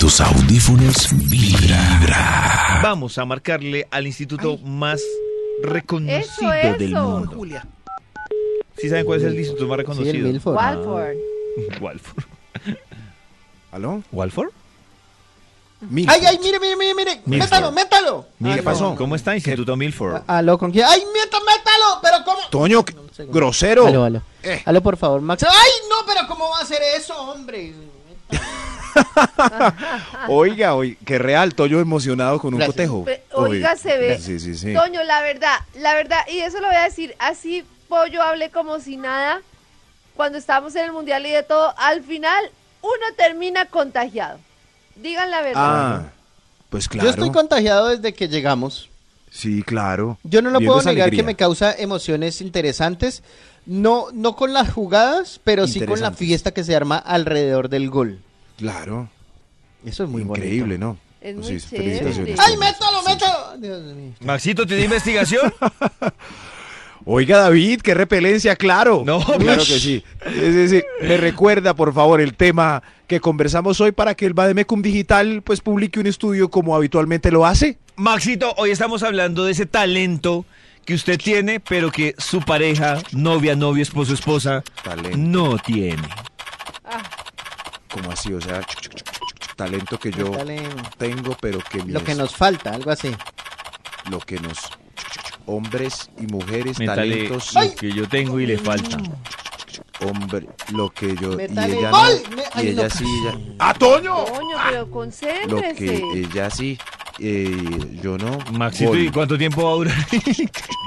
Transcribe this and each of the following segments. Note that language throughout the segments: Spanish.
tus audífonos vibra. Vamos a marcarle al instituto más reconocido Eso, del eso. mundo. ¿Sí saben cuál es el instituto más Sí, el reconocido? Milford. Walford. Walford. ¿Aló? ¿Walford? Milford. Ay, ay, mire, mire, mire, mire. Métalo, métalo. ¿Qué pasó? ¿Cómo está Instituto Milford? Aló, ¿con quién? Ay, métalo, métalo. Pero ¿cómo? Toño, grosero. Aló, aló. Eh. Aló, por favor, Max. Ay, no, pero ¿cómo va a hacer eso, hombre? Oiga, oiga, qué real, Toño emocionado con un Gracias. cotejo. Oiga, se ve. Sí, sí, sí. Toño, la verdad, la verdad, y eso lo voy a decir, así Pollo hable como si nada, cuando estábamos en el Mundial y de todo, al final uno termina contagiado. Digan la verdad. Ah, pues claro. Yo estoy contagiado desde que llegamos. Sí, claro. Yo no lo Viendo puedo negar alegría. que me causa emociones interesantes. No, no con las jugadas, pero sí con la fiesta que se arma alrededor del gol. Claro. Eso es muy Increíble, ¿no? Es Pues muy sí, chévere. felicitaciones, Ay, métalo, Sí. métalo. Dios mío. Maxito, ¿tiene investigación? Oiga, David, qué repelencia, claro. No, claro que sí. Sí, sí, sí. Me recuerda, por favor, el tema que conversamos hoy para que el Bademecum Digital pues publique un estudio como habitualmente lo hace. Maxito, hoy estamos hablando de ese talento que usted tiene, pero que su pareja, novia, novio, esposo, esposa, Talento. no tiene. Como así, o sea, chuc, chuc, chuc, chuc, chuc, talento que yo Talento. tengo, pero que Lo que nos falta, algo así. lo que nos hombres y mujeres talentos lo que yo tengo y le falta. hombre lo que yo Métale y ella no, y ella sí ella ¡Ah, Toño! Toño, pero lo que concéntrese. ella sí eh, yo no Maxito, gol, ¿y cuánto tiempo va a durar?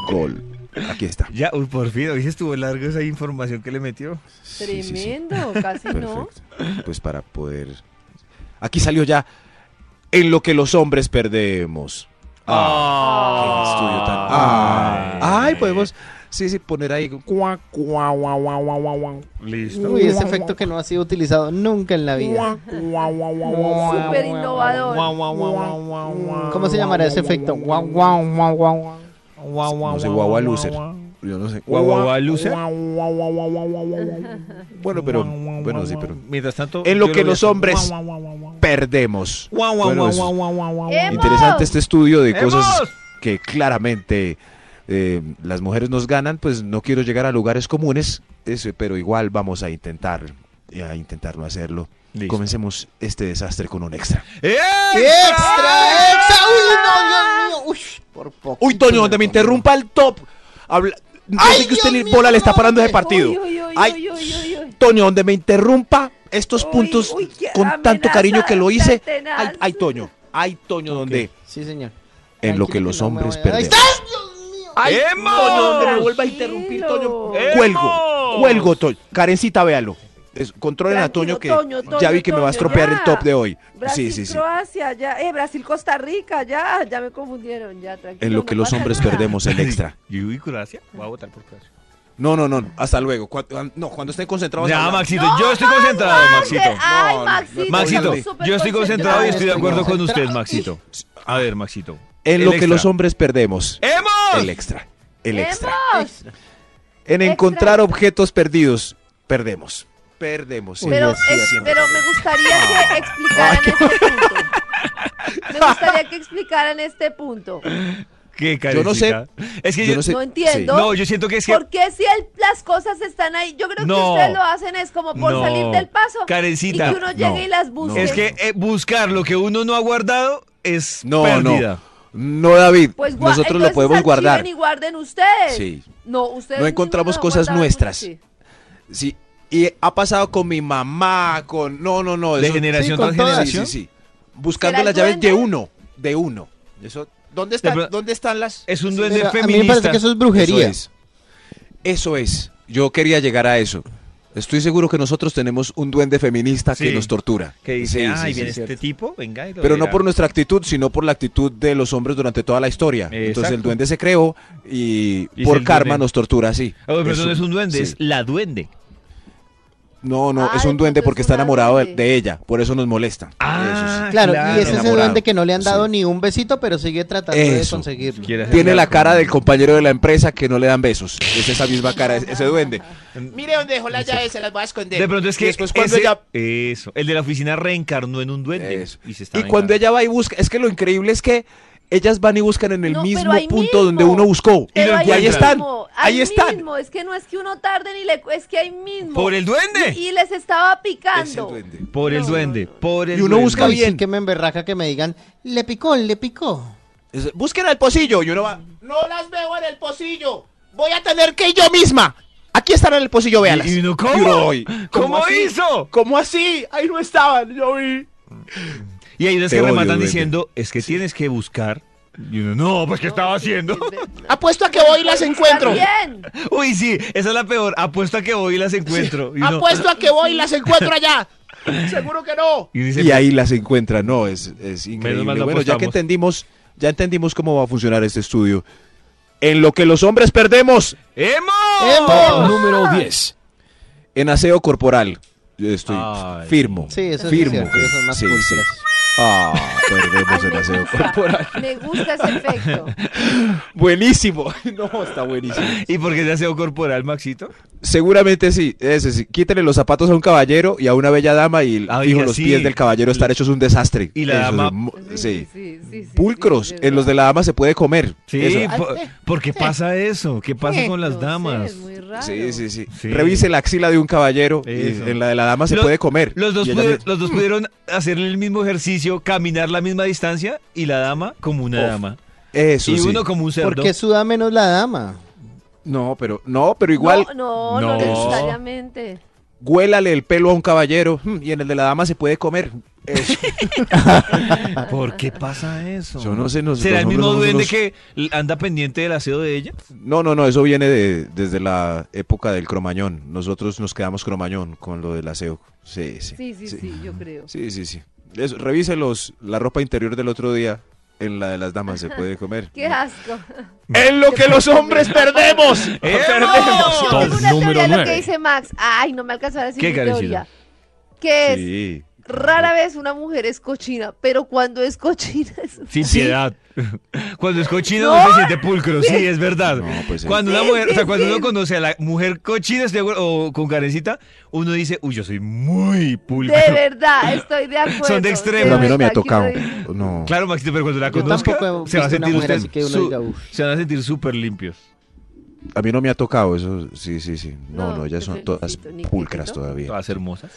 gol aquí está ya, uy, por fin, hoy estuvo largo esa información que le metió. Sí, sí, sí. Tremendo, casi no. perfecto pues para poder aquí salió ya en lo que los hombres perdemos Ah, qué estudio tan ah, ay podemos sí sí poner ahí cuá, cuá, guá, guá, guá, guá, guá. Listo. Uy, ese efecto que no ha sido utilizado nunca en la vida. Súper innovador. ¿Cómo se llamará ese efecto? Guau, guau, guau, guau. no sé guagua loser yo no sé Guau, guau, guau, loser. bueno pero bueno sí pero Mientras tanto. en lo que los hombres perdemos Guau, guau, Bueno, guau, es guau, guau, guau, guau. ¡Hemos! interesante este estudio de ¡Hemos! cosas que claramente eh, las mujeres nos ganan, pues no quiero llegar a lugares comunes, ese, pero igual vamos a intentar, eh, a intentar no hacerlo. Listo. Comencemos este desastre con un extra. ¡Extra, extra! ¡Uy, no, Dios mío! Uy, por poco. Uy, Toño, donde me interrumpa el top. Habla... Yo Ay, sé que usted Dios ni mío, bola le está parando ese partido. Uy, uy, uy, Ay, uy. Toño, donde me interrumpa estos Uy, puntos con tanto cariño que lo hice. Ay, ay, Toño, ay, Toño, donde Sí, señor. en lo Tranquilo que los no hombres perdemos. está. Ay, ¡Hemos! Toño, donde me vuelva a interrumpir. Toño. ¡Hemos! Cuelgo, cuelgo, Toño. Karencita, véalo. Es- controlen a Toño que Toño, Toño, ya vi que me va a estropear ya. el top de hoy. Brasil, sí, sí, sí. Croacia, ya, eh, Brasil, Costa Rica, ya, ya me confundieron, ya, tranquilo. En lo no que los hombres nada. perdemos el extra. ¿Y Croacia? Voy a votar por Croacia. No, no, no. Hasta luego. No, cuando estén concentrados. Ya. Maxito, No yo estoy concentrado. Maxito. Ay, Maxito, yo estoy concentrado y estoy de acuerdo con usted, Maxito. A ver, Maxito. En El lo que los hombres perdemos. ¡Hemos! El extra. El extra. ¡Hemos! En Extra. encontrar objetos perdidos. Perdemos. Perdemos. sí. Pero, es- siempre. pero me gustaría que explicaran este punto. Me gustaría que explicaran este punto. ¿Qué, Yo no sé. Es que Yo yo, no sé. No entiendo. No, yo siento que es que... ¿Por qué si el- las cosas están ahí? Yo creo que ustedes lo hacen es como por No. salir del paso. Karencita, Y que uno llegue no, y las busque. Es que eh, buscar lo que uno no ha guardado es No, pérdida. no. No, David. Pues nosotros lo podemos guardar. y guarden ustedes. Sí. No, ustedes No encontramos cosas nuestras. sí. Sí. Y ha pasado con mi mamá, con. No, no, no. ¿De eso- generación sí, tras todas. Sí, generación? sí, sí. Buscando ¿Será las llaves de uno. De uno. Eso. ¿Dónde están, pero- ¿dónde están las.? Es un duende Pero a mí me feminista. parece que eso es brujería. Eso es. Eso es. Yo quería llegar a eso. Estoy seguro que nosotros tenemos un duende feminista que nos tortura. Que dice, Sí, viene sí. este tipo, venga y lo Pero no verá". por nuestra actitud, sino por la actitud de los hombres durante toda la historia. Entonces el duende se creó y Y por karma duende. nos tortura así. Ah, pero Eso, no es un duende, sí. es la duende. No, no, Ah, es de un duende porque es está enamorado de, de ella, por eso nos molesta. Ah, Claro, y es ese duende que no le han dado Sí. ni un besito, pero sigue tratando de Eso. conseguirlo. Quiere hacer Tiene la cara del compañero de la empresa que no le dan besos. Es esa misma cara, es- ese duende. Mire dónde dejó las llaves, se las voy a esconder. De pronto es que después cuando ese- ella- Eso, el de la oficina reencarnó en un duende. Eso. Y, se está Y cuando ella va y busca, es que lo increíble es que ellas van y buscan en el No, mismo punto mismo. donde uno buscó. Y ahí están, mismo, ahí están. mismo. Es que no es que uno tarde ni le... Es que ahí mismo. Por el duende. Y, y les estaba Es el picando. duende. Por el No, duende, no, no. por el Y uno duende. busca Ay, sí bien. que me emberraca que me digan, le picó, le picó. Es- Busquen al pocillo y uno va. No las veo en el pocillo. Voy a tener que ir yo misma. Aquí están en el pocillo, véalas. ¿Y uno Y cómo? uno, "Ay, ¿Cómo, así? hizo? ¿Cómo así? Ahí no estaban, yo vi. Y hay unos Te que rematan diciendo, es que tienes que buscar. Y uno, no, pues ¿qué estaba haciendo? Apuesto a que voy y las encuentro. Bien. Uy, sí, esa es la peor. Apuesto a que voy y las encuentro. Y uno- Apuesto a que voy y las encuentro allá. Seguro que no. y dice, Y ahí las encuentra, no, es, es increíble. Bueno, ya que entendimos, ya entendimos cómo va a funcionar este estudio. En lo que los hombres perdemos, ¡Emo! Top número 10. en aseo corporal. Yo estoy Ay. firmo. Sí, eso sí es firmo. cierto, son más Sí, pulcras. sí. Ah, perdemos Ay, me aseo gusta. corporal. Me gusta ese efecto. Buenísimo. No, está buenísimo. ¿Y por qué se aseo corporal, Maxito? Seguramente sí, ese sí. Quítale los zapatos a un caballero y a una bella dama y Ah, fijo, oiga, los sí. pies del caballero están hechos un desastre. Y la Eso dama- es sí, sí, sí, Pulcros. sí, en los de la dama se puede comer. Sí, Eso. po- ¿por qué pasa eso? ¿Qué pasa con las damas? es muy raro. Sí, sí, sí, Sí. Revise la axila de un caballero y en la de la dama se Los- puede comer. Los dos, los dos pudieron hacer el mismo ejercicio, caminar la misma distancia y la dama como una Uf, dama. Eso y sí. uno como un cerdo. Porque suda menos la dama. No, pero no, pero igual No, no, No. no necesariamente. huélale el pelo a un caballero mm, y en el de la dama se puede comer. Eso. ¿Por qué pasa eso? Yo no sé, no sé, ¿Será el mismo duende unos- que anda pendiente del aseo de ella? No, no, no, eso viene de, desde la época del cromañón. Nosotros nos quedamos cromañón con lo del aseo. Sí, sí. Sí, sí, sí, yo creo. Sí, sí, sí. Eso, revise los, la ropa interior del otro día. En la de las damas se puede comer. Qué asco. En lo que los hombres perdemos. ¡Emo! Yo Top tengo una número teoría de lo nueve. que dice Max. Ay, no me alcanzó a decir ¿Qué, mi teoría. Que es Sí. Rara vez una mujer es cochina, pero cuando es cochina es... Sin piedad. Cuando es cochino No. no, se siente pulcro, sí, es verdad. No, pues sí. cuando una Sí, mujer, o sea, cuando sí. uno conoce a la mujer cochina o con carencita, uno dice, uy, yo soy muy pulcro. De verdad, estoy de acuerdo. Son de extremo. Pero a mí no me ha tocado. No. Claro, Maxito, pero cuando la conozca, se va a sentir mujer usted que su- diga, se van a sentir súper limpios. A mí no me ha tocado eso. Sí, sí, sí. No, No, no, ya te son todas pulcras todavía. Todas hermosas.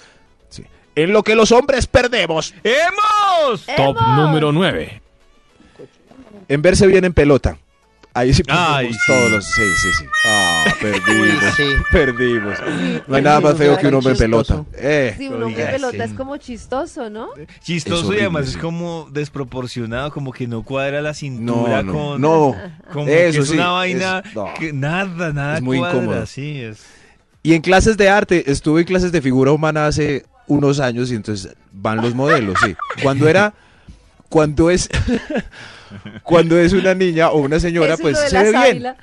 Sí. En lo que los hombres perdemos. ¡Hemos! Top ¡Hemos! número 9. En verse bien en pelota. Ahí sí Ay, perdimos todos los. Sí, sí, sí. Ah, perdimos. Sí. Perdimos. No hay nada más feo que un hombre en pelota. Eh. Sí, un hombre Oiga, pelota es como chistoso, ¿no? Chistoso Es y además es como desproporcionado, como que no cuadra la cintura no, con... no. Como que Eso es sí, una es- vaina no. que nada, nada Es muy cuadra, incómodo. sí, es... Y en clases de arte, estuve en clases de figura humana hace unos años y entonces van los modelos, sí. Cuando era, cuando es, cuando es una niña o una señora, pues se ve bien.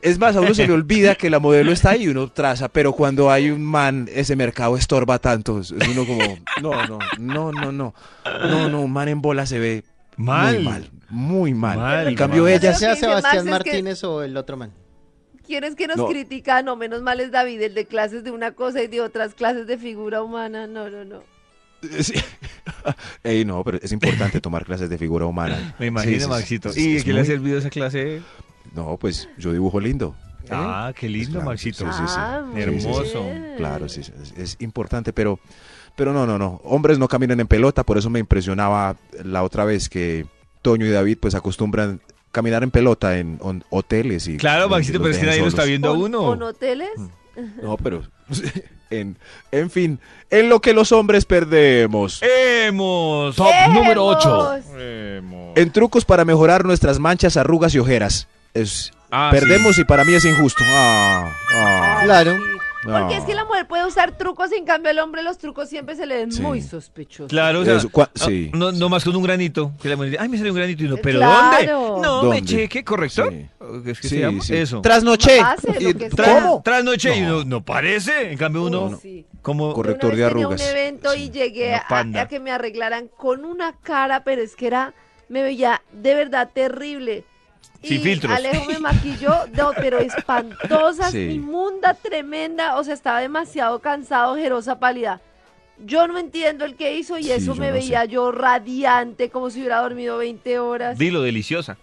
Es más, a uno se le olvida que la modelo está ahí y uno traza, pero cuando hay un man, ese mercado estorba tanto. Es uno como, no, no, no, no, no. No, no, un man en bola se ve Mal. muy mal, muy mal. Mal, en cambio mal. ella, sea Sebastián Max es que- Martínez o el otro man. ¿Quién es que nos No. critica? No, menos mal es David, el de clases de una cosa y de otras clases de figura humana. No, no, no. Sí. Ey, no, pero es importante tomar clases de figura humana. Me imagino, Sí. Maxito. Es- ¿Y es qué le ha servido esa clase? No, pues yo dibujo lindo. Ah, qué lindo, claro, Maxito. sí, sí, sí. Ah, Hermoso. Claro, sí, es, es importante, pero, pero no, no, no. Hombres no caminan en pelota, por eso me impresionaba la otra vez que Toño y David pues acostumbran caminar en pelota en, on- hoteles y Claro, Maxito, pero es que nadie lo está viendo a ¿O- uno. ¿O en hoteles? No, pero en, en fin, en lo que los hombres perdemos. ¡Hemos! Top número 8. ¡Hemos! ¡Hemos! En trucos para mejorar nuestras manchas, arrugas y ojeras. Es, Ah, perdemos y para mí es injusto. Ah, ah, Claro. Porque es que la mujer puede usar trucos, en cambio al hombre los trucos siempre se le ven Sí. muy sospechosos. Claro, o sea, Eso, cua- ah, sí. no, no más con un granito. Que la mujer dice, ay, me salió un granito y uno, ¿pero Claro. dónde? No, me ¿Dónde? cheque, ¿correcto? Sí. ¿qué es que Sí, se llama? sí. Eso. Trasnoché. Pase, lo Y- que Tra- sea. ¿Cómo? Trasnoche y uno no parece. En cambio uno, No, sí. como Corrector una de vez tenía arrugas. un evento y llegué a, a que me arreglaran con una cara, pero es que era, me veía de verdad terrible. Sin y filtros. Alejo me maquilló, no, pero espantosa, Sí. inmunda, tremenda, o sea, estaba demasiado cansado, ojerosa, pálida. Yo no entiendo el que hizo y Sí, eso me no veía yo radiante, como si hubiera dormido 20 horas. dilo deliciosa.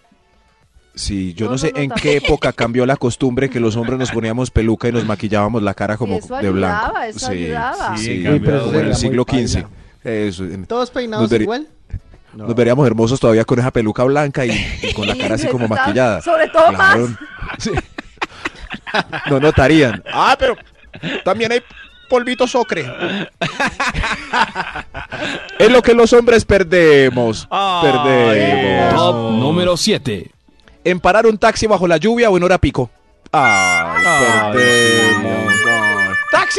Sí, yo No, sé no, en tampoco. qué época cambió la costumbre que los hombres nos poníamos peluca y nos maquillábamos la cara como eso de blanco. ayudaba, eso ayudaba. Sí, Sí, cambio pero Como en el siglo XV. Eso, ¿Todos peinados igual? No. Nos veríamos hermosos todavía con esa peluca blanca y, y con la cara así como maquillada. Sobre todo Claro. más. Sí. No notarían. Ah, pero también hay polvito socre. Es lo que los hombres perdemos. Perdemos. Top número 7. En parar un taxi bajo la lluvia o en hora pico. Ay, Ay, perdemos.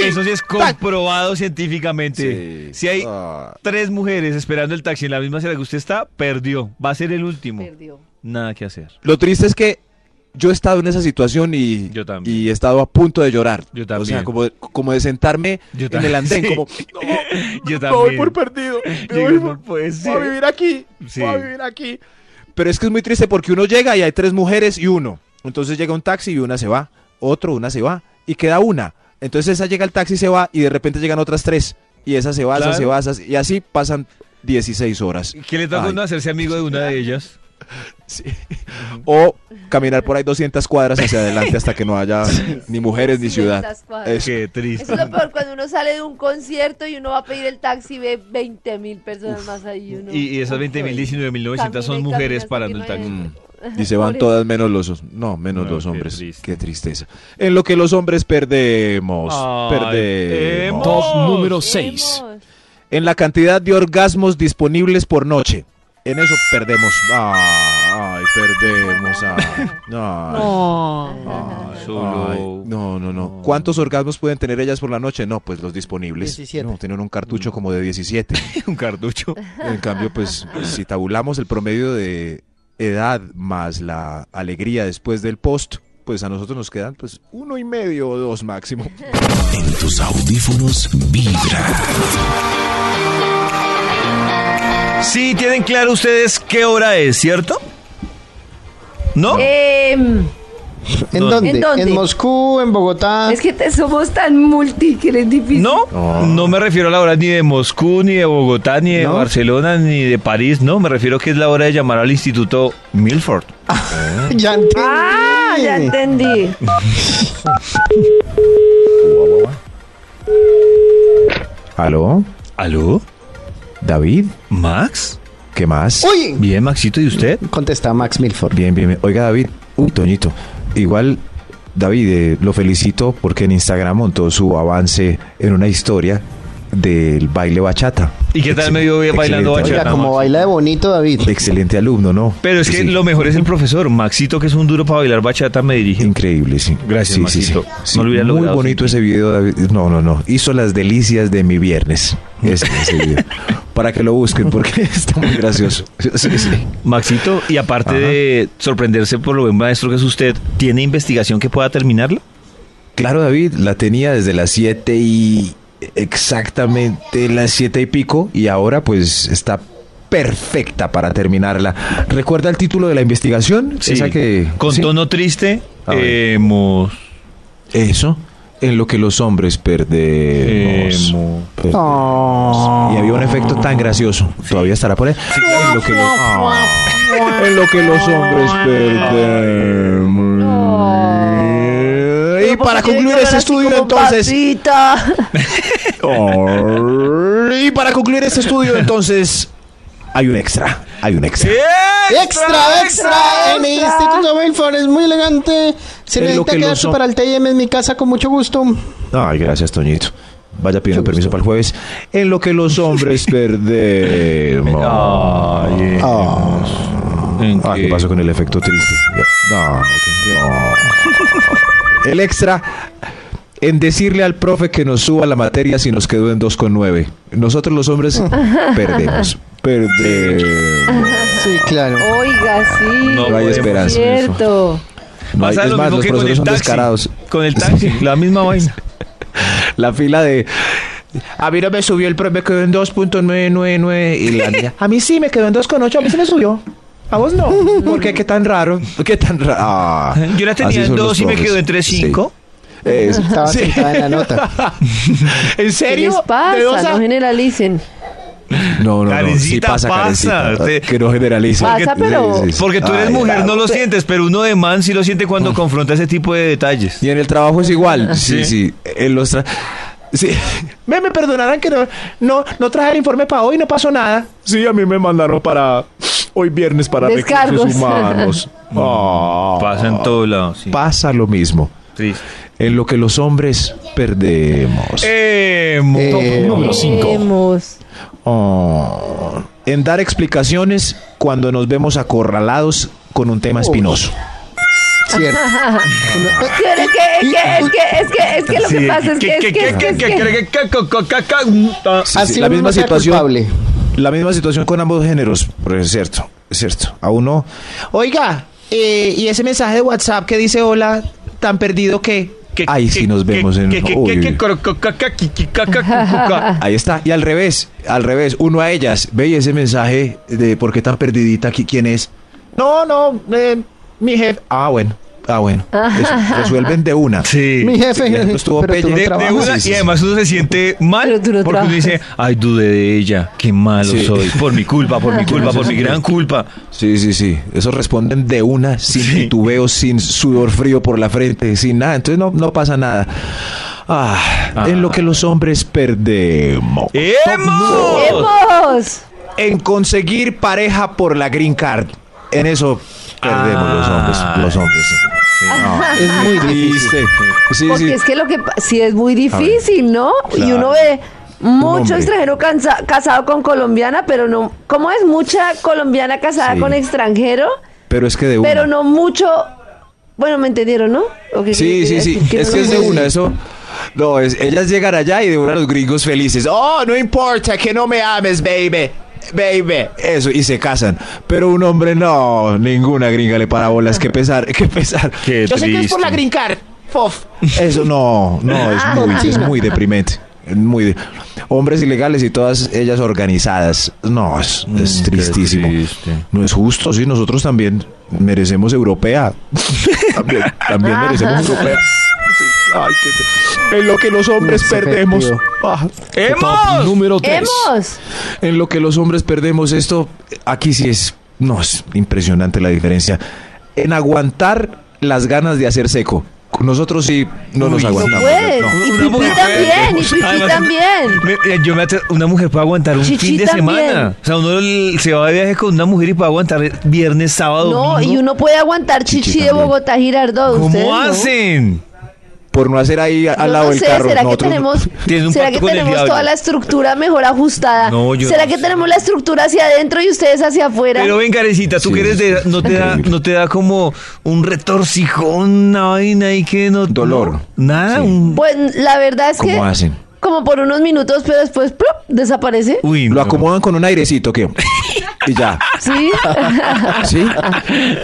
Eso sí es comprobado científicamente. Sí. Si hay Ah. tres mujeres esperando el taxi en la misma sala que usted está, perdió. Va a ser el último. Perdió. Nada que hacer. Lo triste es que yo he estado en esa situación y, Yo también. y he estado a punto de llorar. Yo O sea, también. como de, como de sentarme Yo en el también, andén, sí. como, Yo Me voy también. por perdido. Digo, voy, no por- puede voy a vivir aquí. Sí. Voy a vivir aquí. Pero es que es muy triste porque uno llega y hay tres mujeres y uno. Entonces llega un taxi y una se va, otro, una se va y queda una. Entonces esa llega al taxi y se va y de repente llegan otras tres. Y esa se va, Claro. se va, y así pasan 16 horas. ¿Qué le toca uno hacerse amigo de una de ellas? O caminar por ahí 200 cuadras hacia adelante hasta que no haya ni mujeres ni ciudad. 200 cuadras. Eso. Qué triste. Eso es lo peor cuando uno sale de un concierto y uno va a pedir el taxi y ve 20 mil personas más ahí. Uno, Y, y esas Uf, 20.000, 19.900 son camina y mujeres parando el que taxi. no Mm. Y se van todas menos los no, menos No, los qué hombres. triste. Qué tristeza. En lo que los hombres perdemos, Ay, perdemos. Top número 6. Hemos- En la cantidad de orgasmos disponibles por noche. En eso perdemos. Ay, perdemos. Ay, ay, ay. No, no, no. ¿Cuántos orgasmos pueden tener ellas por la noche? No, pues los disponibles. 17. No, tienen un cartucho como de 17. un cartucho. En cambio, pues si tabulamos el promedio de edad más la alegría después del post, pues a nosotros nos quedan pues uno y medio o dos máximo. En tus audífonos vibra. Sí, tienen claro ustedes qué hora es, ¿cierto? ¿No? Em, ¿En ¿Dónde? dónde? ¿En? Moscú, en Bogotá. es que te- somos tan multi que es difícil. No, no me refiero a la hora ni de Moscú, ni de Bogotá, ni de ¿No? Barcelona, ni de París, no, me refiero que es la hora de llamar al Instituto Milford. Ya entendí. Ah, ya entendí. ¿Aló? ¿Aló? ¿David? ¿Max? ¿Qué más? Uy. Bien, Maxito, ¿y usted? Contesta Max Milford. Bien, bien, bien. Oiga, David. Uy, Toñito. Igual, David, eh, lo felicito porque en Instagram montó su avance en una historia del baile bachata. ¿Y qué tal Excel- me vio bailando bachata? Oiga, como baila de bonito, David. Excelente alumno, ¿no? Pero es que Sí. lo mejor es el profesor. Maxito, que es un duro para bailar bachata, me dirige. Increíble, sí. Gracias, sí, sí, sí. Maxito. Sí, No lo Muy logrado bonito ese video, David. No, no, no. Hizo las delicias de mi viernes. Ese, ese video. Para que lo busquen, porque está muy gracioso. Sí, sí. Maxito, y aparte Ajá. de sorprenderse por lo buen maestro que es usted, ¿tiene investigación que pueda terminarla? Claro, David, la tenía desde las 7 y exactamente las siete y pico y ahora pues está perfecta para terminarla. ¿Recuerda el título de la investigación? Esa que Con ¿sí? tono triste, ver. hemos... Eso, en lo que los hombres perdemos. Y había un efecto tan gracioso. Todavía estará por ahí. En lo que, lo- en lo que los hombres perdemos. Y para concluir este estudio, entonces. Y para concluir este estudio, entonces. Hay un extra. Hay un extra. Extra, extra, en el Instituto Milford es muy elegante. Se Es lo necesita que quedarse para el TIM en mi casa con mucho gusto. Ay, gracias, Toñito. Vaya pidiendo permiso para el jueves. En lo que los hombres perdemos. Ay, Ah. Ah, ¿qué pasó con el efecto triste? No, ok. No. El extra en decirle al profe que nos suba la materia si nos quedó en 2,9. Nosotros los hombres perdemos. Perdemos. Sí, claro. Oiga, sí. No hay es esperanza. Cierto. No hay- es más, los profesores el son taxi. descarados. Con el taxi, la misma vaina. La fila de... A mí no me subió el pro, me quedó en 2.999 y la niña. A mí sí me quedó en 2.8, a mí se me subió. A vos no. ¿Por qué? ¿Qué tan raro? ¿Qué tan raro? Ah, Yo la tenía en son los dos y me quedó en 3.5. Sí. Es- Estaba sí. sentada en la nota. ¿En ¿Qué serio? les ¿De dos pasa? No generalicen. No, no, no. Sí pasa, pasa. Que no generalice. Pasa, pero- Sí, sí, sí. Porque tú eres Ay, mujer, no lo sientes, pero uno de man sí lo siente cuando confronta ese tipo de detalles. Y en el trabajo es igual. Sí, sí. En los tra- Sí. Me, me perdonarán que no, no, no traje el informe para hoy, no pasó nada. Sí, a mí me mandaron para hoy viernes para Descargos. recursos humanos. Ah. Pasa en todo lado, sí. Pasa lo mismo. Triste. En lo que los hombres perdemos. Emo. Eh, Número 5. Oh. En dar explicaciones cuando nos vemos acorralados con un tema espinoso. Cierto. Es que, es que, es que, es que, es que lo que Sí, pasa es que, es que, es que, es que- Sí, Así sí, la misma situación. culpable. La misma situación con ambos géneros. Pero es cierto, es cierto. A uno. Oiga, eh, y ese mensaje de WhatsApp que dice hola, tan perdido que... Ahí sí nos vemos en-. Ahí está. Y al revés, al revés. Uno a ellas. Ve ese mensaje de por qué tan perdidita. qui- ¿Quién es? No, no, eh, mi jefe. Ah, bueno. Ah, bueno. Eso, resuelven de una. Sí. Mi jefe, Sí, estuvo pero tú no pelle- De, una, Sí, sí, y además uno se siente mal Pero tú no porque uno dice, ay, dudé de ella, qué malo Sí. soy, por mi culpa, por mi culpa, por mi gran culpa. Sí, sí, sí. Eso responden de una, sin Sí. titubeo, sin sudor frío por la frente, sin nada. Entonces no, no pasa nada. Ah, en lo que los hombres perdemos. ¡Emo! ¡Hemos! En conseguir pareja por la green card. En eso perdemos los hombres. Los hombres. sí. Es muy difícil. Triste. Sí, Porque sí. es que lo que sí es muy difícil, ¿no? Y uno ve mucho extranjero cansa- casado con colombiana, pero no, ¿cómo es? Mucha colombiana casada Sí. con extranjero, Pero es que de una. pero no mucho, bueno, me entendieron, ¿no? ¿O qué Sí, sí, sí. Es no que es de una, eso. No, es, ellas llegan allá y de una los gringos felices. Oh, no importa que no me ames, baby. Baby. Eso, y se casan. Pero un hombre, no, ninguna gringa le para bolas. Que pesar, que pesar. Qué Yo sé que es por la green card. Fof. Eso no, no, es muy, es muy deprimente. Es Muy de- hombres ilegales y todas ellas organizadas. No, es, es Mm, qué tristísimo. No es justo, sí, nosotros también merecemos europea. también, también merecemos europea. Ay, qué- en lo que los hombres perdemos. Ah, ¡Emos! Número 3. ¡Hemos! en lo que los hombres perdemos esto, aquí sí es, no, es impresionante la diferencia. En aguantar las ganas de hacer seco. Nosotros sí no nos Uy, aguantamos. no. Y Una Pipi mujer también, y puede- Pipi Además, también. me- eh, yo me atre- una mujer puede aguantar un Chichi fin de también. semana. O sea, uno se va de viaje con una mujer y puede aguantar viernes, sábado, No, domingo. y uno puede aguantar Chichi chichi de. Bogotá Girardot. ¿ustedes ¿Cómo no? Por no hacer ahí al lado no del sé, carro. ¿será que nosotros- tenemos, Tiene un ¿será que tenemos toda la estructura mejor ajustada? No, yo ¿Será no que sé. tenemos la estructura hacia adentro y ustedes hacia afuera? Pero ven, Karencita, tú Sí, que eres de, no te da, no te da como un retorcijón, una vaina ahí que no Dolor. nada, Sí. un Pues la verdad es que ¿Cómo hacen? como por unos minutos, pero después ¡plup! desaparece. uy, Lo acomodan con un airecito, ¿qué? Y ya. ¿Sí? ¿Sí?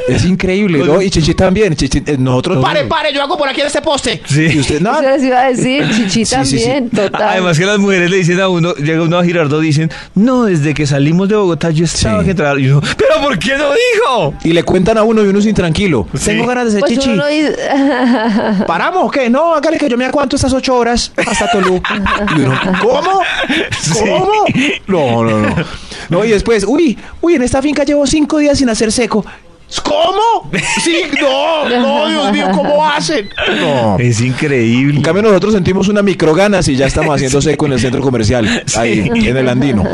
Es increíble, ¿no? Y Chichi también. Chichi, eh, nosotros. Pare, pare, yo hago por aquí en este poste. Y Sí. usted, no. Eso les iba a decir, Chichi Sí, sí, sí. también, total. Además que las mujeres le dicen a uno, llega uno a Girardot dicen, no, desde que salimos de Bogotá yo estaba Sí. que entrar. Y uno, pero ¿por qué no dijo? Y le cuentan a uno y uno es intranquilo. Sí. Tengo ganas de ser pues chichi. dice, ¿Paramos o qué? No, hágale que yo me aguanto estas ocho horas hasta Toluca. Y uno, ¿Cómo? ¿Cómo? No, no, no. No, y después, uy, uy, en esta finca llevo cinco días sin hacer seco. ¿Cómo? Sí, no, no, Dios mío, ¿cómo hacen? No. Es increíble. En cambio nosotros sentimos una microganas y ya estamos haciendo seco en el centro comercial, ahí, en el andino.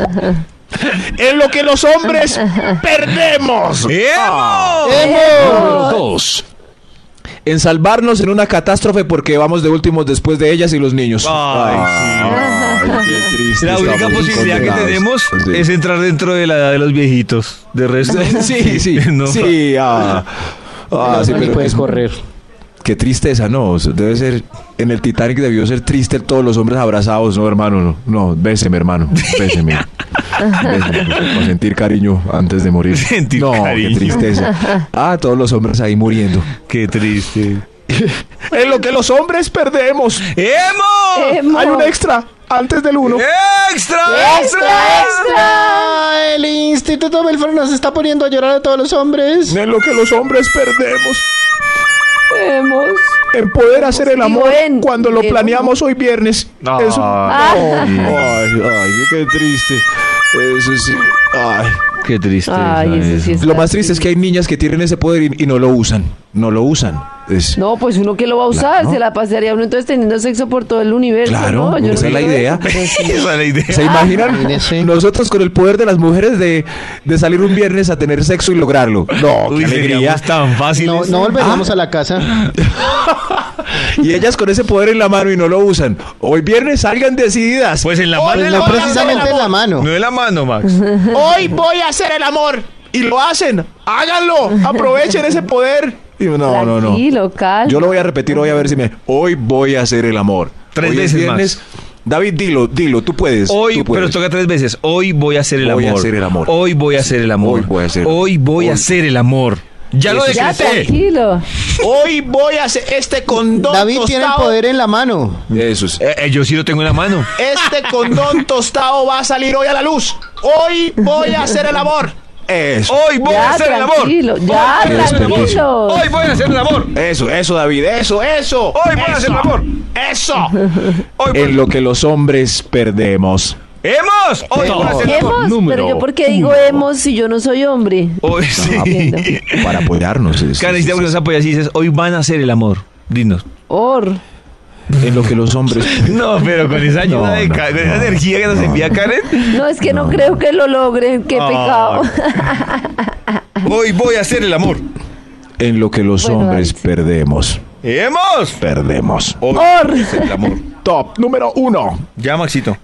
En lo que los hombres perdemos. ¡Emo! Número 2. En salvarnos en una catástrofe porque vamos de últimos después de ellas y los niños. Ay, Ay, triste. La única posibilidad que tenemos Sí. es entrar dentro de la edad de los viejitos. De resto, Sí, sí, no. sí. Ah, Ah, sí, pero puedes es- correr. Qué tristeza, no. Debe ser. En el Titanic debió ser triste todos los hombres abrazados, no, hermano. No, no béseme, hermano. Béseme. Béseme, para sentir cariño antes de morir. Sentir no, cariño. qué tristeza. Ah, todos los hombres ahí muriendo. Qué triste. En lo que los hombres perdemos. ¡Emo! Emo. Hay un extra antes del uno. ¡Extra! ¡Extra, extra! Ah, el Instituto Belfort nos está poniendo a llorar a todos los hombres. En lo que los hombres perdemos. Hemos. En poder hacer el amor en- cuando lo planeamos hoy viernes. No. Eso. Ay, ay, qué triste. Eso sí. Ay. Qué triste. Ay, eso sí Lo más triste es que hay niñas que tienen ese poder y, y no lo usan. No lo usan. Es- No, pues uno que lo va a usar, Claro. se la pasaría uno entonces teniendo sexo por todo el universo. Claro, ¿no? Yo esa no es la idea. eso, sí. Esa es la idea. ¿Se imaginan Imagínese. nosotros con el poder de las mujeres de, de salir un viernes a tener sexo y lograrlo? No, Uy, qué alegría. seríamos tan fáciles. No, no volveríamos a la casa. Y ellas con ese poder en la mano y no lo usan. Hoy viernes salgan decididas. Pues en la mano. Pues en la no mano. precisamente en la mano. No en la mano, Max. Hoy voy a hacer el amor. Y lo hacen. Háganlo. Aprovechen ese poder. Y no, no, no. Calma. Yo lo voy a repetir hoy a ver si me. Hoy voy a hacer el amor. Tres Hoy veces viernes. David, dilo, dilo, tú puedes. Hoy, tú puedes. pero toca tres veces. Hoy voy a hacer el Voy a amor. hacer el amor. Hoy voy a hacer el amor. Hoy voy a hacer- Hoy voy a hacer el amor. Ya lo Eso decreté. tranquilo. Hoy voy a hacer este condón David tiene el poder en la mano. Eso es. Eh, eh, yo sí lo tengo en la mano. Este condón tostado va a salir hoy a la luz. Hoy voy a hacer el amor. Eso. Hoy voy a hacer el amor. tranquilo. Ya, Hoy voy a hacer el amor. tranquilo. Hoy voy a hacer el amor. Eso, eso, David. Eso. Eso. Hoy voy a hacer el amor. Eso. Hoy voy- En lo que los hombres perdemos. ¡Hemos! Hoy voy a hacer el amor. Hemos, número pero yo por qué digo uno. hemos si yo no soy hombre. Hoy sí. Para apoyarnos. necesitamos que nos apoyes y dices, hoy van a hacer el amor. Dinos. Or. En lo que los hombres. No, pero con esa ayuda No, de no, Ka- con no. esa energía que nos envía Karen, No, es que no, creo que lo logren. Qué pecado. hoy voy a hacer el amor. En lo que los Bueno, hombres perdemos. ¡Hemos! Perdemos. Hoy Or. voy a hacer el amor. Top número uno. Ya, Maxito.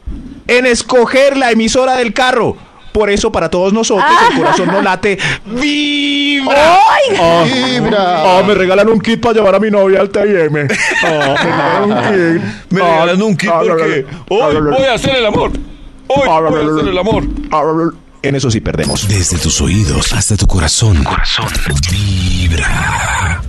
En escoger la emisora del carro. Por eso, para todos nosotros, el corazón no late. ¡Vibra! ¡Ay! Vibra. Ah, me regalan un kit para llevar a mi novia al TIM. Ah, me regalan un kit. Me Ah, regalan un kit ah, porque hoy voy a hacer el amor. Hoy Ah, voy a hacer el amor. ah, En eso sí perdemos. Desde tus oídos hasta tu corazón. Corazón. Vibra.